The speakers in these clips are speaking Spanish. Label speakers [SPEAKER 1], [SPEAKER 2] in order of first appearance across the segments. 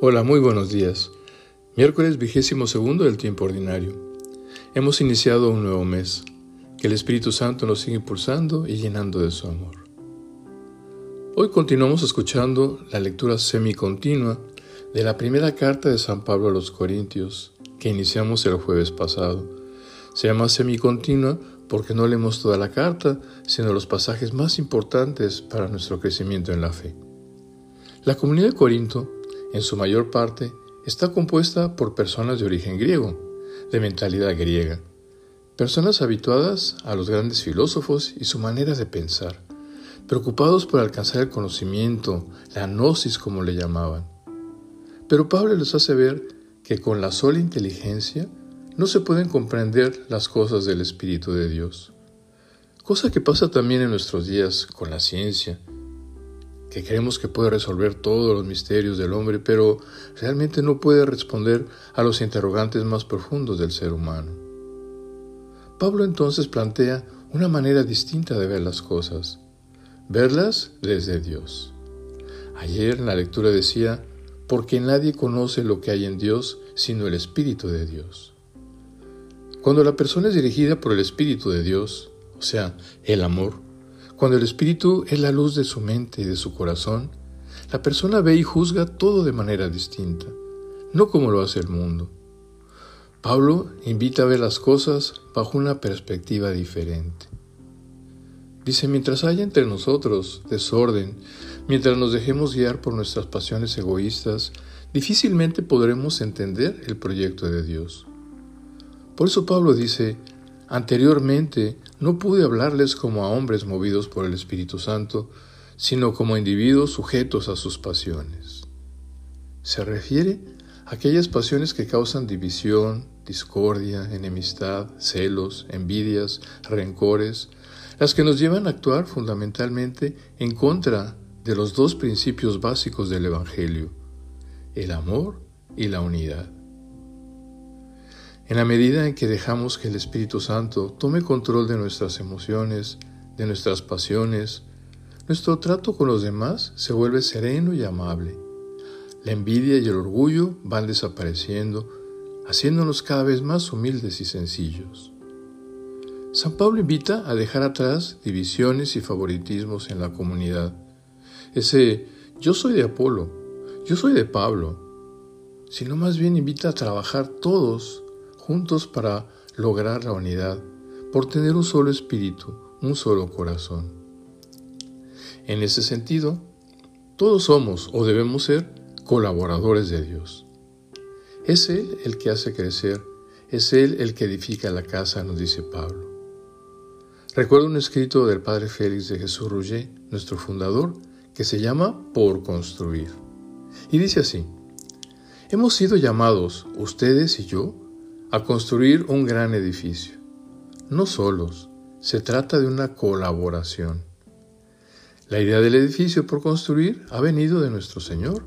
[SPEAKER 1] Hola, muy buenos días. Miércoles vigésimo segundo del tiempo ordinario. Hemos iniciado un nuevo mes. Que el Espíritu Santo nos siga impulsando y llenando de su amor. Hoy continuamos escuchando la lectura semicontinua de la primera carta de San Pablo a los Corintios, que iniciamos el jueves pasado. Se llama semicontinua porque no leemos toda la carta, sino los pasajes más importantes para nuestro crecimiento en la fe. La comunidad de Corinto en su mayor parte, está compuesta por personas de origen griego, de mentalidad griega, personas habituadas a los grandes filósofos y su manera de pensar, preocupados por alcanzar el conocimiento, la gnosis como le llamaban. Pero Pablo les hace ver que con la sola inteligencia no se pueden comprender las cosas del Espíritu de Dios, cosa que pasa también en nuestros días con la ciencia, que creemos que puede resolver todos los misterios del hombre, pero realmente no puede responder a los interrogantes más profundos del ser humano. Pablo entonces plantea una manera distinta de ver las cosas, verlas desde Dios. Ayer en la lectura decía, porque nadie conoce lo que hay en Dios sino el Espíritu de Dios. Cuando la persona es dirigida por el Espíritu de Dios, o sea, el amor, cuando el Espíritu es la luz de su mente y de su corazón, la persona ve y juzga todo de manera distinta, no como lo hace el mundo. Pablo invita a ver las cosas bajo una perspectiva diferente. Dice, mientras haya entre nosotros desorden, mientras nos dejemos guiar por nuestras pasiones egoístas, difícilmente podremos entender el proyecto de Dios. Por eso Pablo dice, Anteriormente no pude hablarles como a hombres movidos por el Espíritu Santo, sino como individuos sujetos a sus pasiones. Se refiere a aquellas pasiones que causan división, discordia, enemistad, celos, envidias, rencores, las que nos llevan a actuar fundamentalmente en contra de los dos principios básicos del Evangelio, el amor y la unidad. En la medida en que dejamos que el Espíritu Santo tome control de nuestras emociones, de nuestras pasiones, nuestro trato con los demás se vuelve sereno y amable. La envidia y el orgullo van desapareciendo, haciéndonos cada vez más humildes y sencillos. San Pablo invita a dejar atrás divisiones y favoritismos en la comunidad. Ese yo soy de Apolo, yo soy de Pablo, sino más bien invita a trabajar todos juntos para lograr la unidad, por tener un solo espíritu, un solo corazón. En ese sentido, todos somos o debemos ser colaboradores de Dios. Es Él el que hace crecer, es Él el que edifica la casa, nos dice Pablo. Recuerdo un escrito del Padre Félix de Jesús Rouget, nuestro fundador, que se llama Por construir. Y dice así, hemos sido llamados, ustedes y yo, a construir un gran edificio. No solos, se trata de una colaboración. La idea del edificio por construir ha venido de nuestro Señor.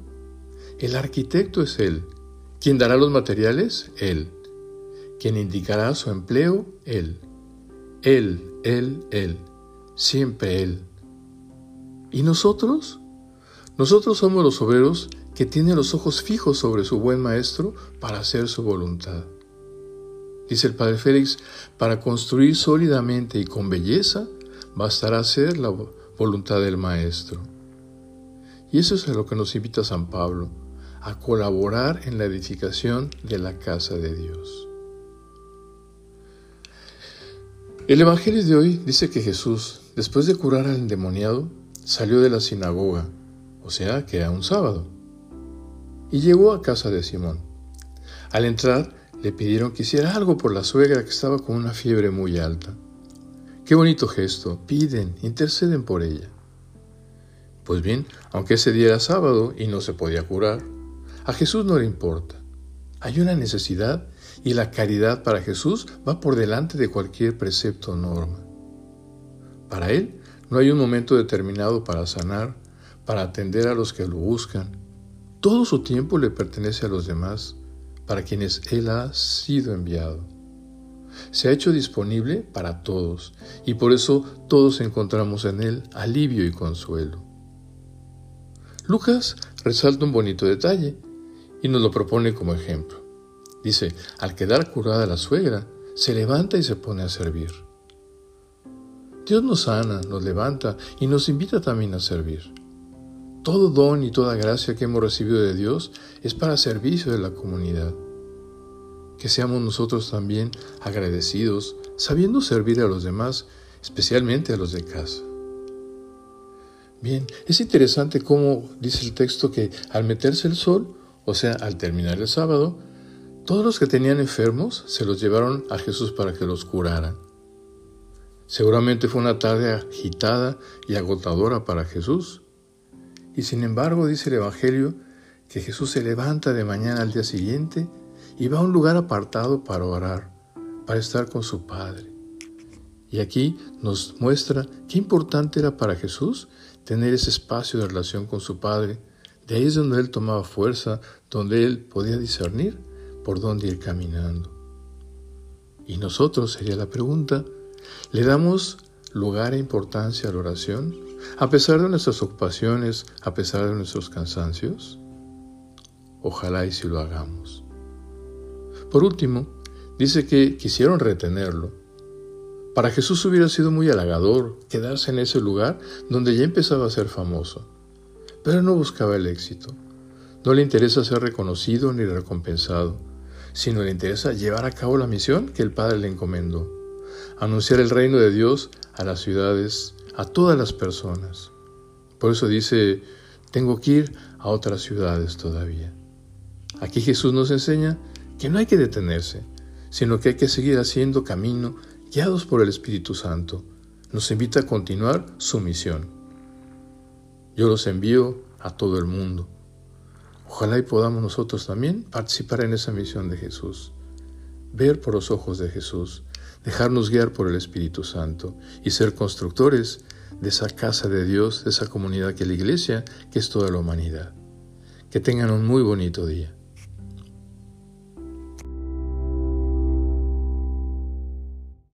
[SPEAKER 1] El arquitecto es Él. Quien dará los materiales, Él. Quien indicará su empleo, Él. Él, Él, Él. Siempre Él. ¿Y nosotros? Nosotros somos los obreros que tienen los ojos fijos sobre su buen maestro para hacer su voluntad. Dice el Padre Félix, para construir sólidamente y con belleza, bastará hacer la voluntad del Maestro. Y eso es a lo que nos invita San Pablo, a colaborar en la edificación de la casa de Dios. El Evangelio de hoy dice que Jesús, después de curar al endemoniado, salió de la sinagoga, o sea que era un sábado, y llegó a casa de Simón. Al entrar, le pidieron que hiciera algo por la suegra que estaba con una fiebre muy alta. Qué bonito gesto, piden, interceden por ella. Pues bien, aunque ese día era sábado y no se podía curar, a Jesús no le importa. Hay una necesidad y la caridad para Jesús va por delante de cualquier precepto o norma. Para Él no hay un momento determinado para sanar, para atender a los que lo buscan. Todo su tiempo le pertenece a los demás para quienes Él ha sido enviado. Se ha hecho disponible para todos y por eso todos encontramos en Él alivio y consuelo. Lucas resalta un bonito detalle y nos lo propone como ejemplo. Dice, al quedar curada la suegra, se levanta y se pone a servir. Dios nos sana, nos levanta y nos invita también a servir. Todo don y toda gracia que hemos recibido de Dios es para servicio de la comunidad. Que seamos nosotros también agradecidos, sabiendo servir a los demás, especialmente a los de casa. Bien, es interesante cómo dice el texto que al meterse el sol, o sea, al terminar el sábado, todos los que tenían enfermos se los llevaron a Jesús para que los curara. Seguramente fue una tarde agitada y agotadora para Jesús. Y sin embargo dice el Evangelio que Jesús se levanta de mañana al día siguiente y va a un lugar apartado para orar, para estar con su Padre. Y aquí nos muestra qué importante era para Jesús tener ese espacio de relación con su Padre. De ahí es donde Él tomaba fuerza, donde Él podía discernir por dónde ir caminando. Y nosotros, sería la pregunta, ¿le damos lugar e importancia a la oración? A pesar de nuestras ocupaciones, a pesar de nuestros cansancios. Ojalá y si lo hagamos. Por último, dice que quisieron retenerlo. Para Jesús hubiera sido muy halagador quedarse en ese lugar donde ya empezaba a ser famoso. Pero no buscaba el éxito. No le interesa ser reconocido ni recompensado sino le interesa llevar a cabo la misión que el Padre le encomendó, anunciar el reino de Dios a las ciudades, a todas las personas. Por eso dice, tengo que ir a otras ciudades todavía. Aquí Jesús nos enseña que no hay que detenerse, sino que hay que seguir haciendo camino guiados por el Espíritu Santo. Nos invita a continuar su misión. Yo los envío a todo el mundo. Ojalá y podamos nosotros también participar en esa misión de Jesús, ver por los ojos de Jesús, dejarnos guiar por el Espíritu Santo y ser constructores de esa casa de Dios, de esa comunidad que es la iglesia, que es toda la humanidad. Que tengan un muy bonito día.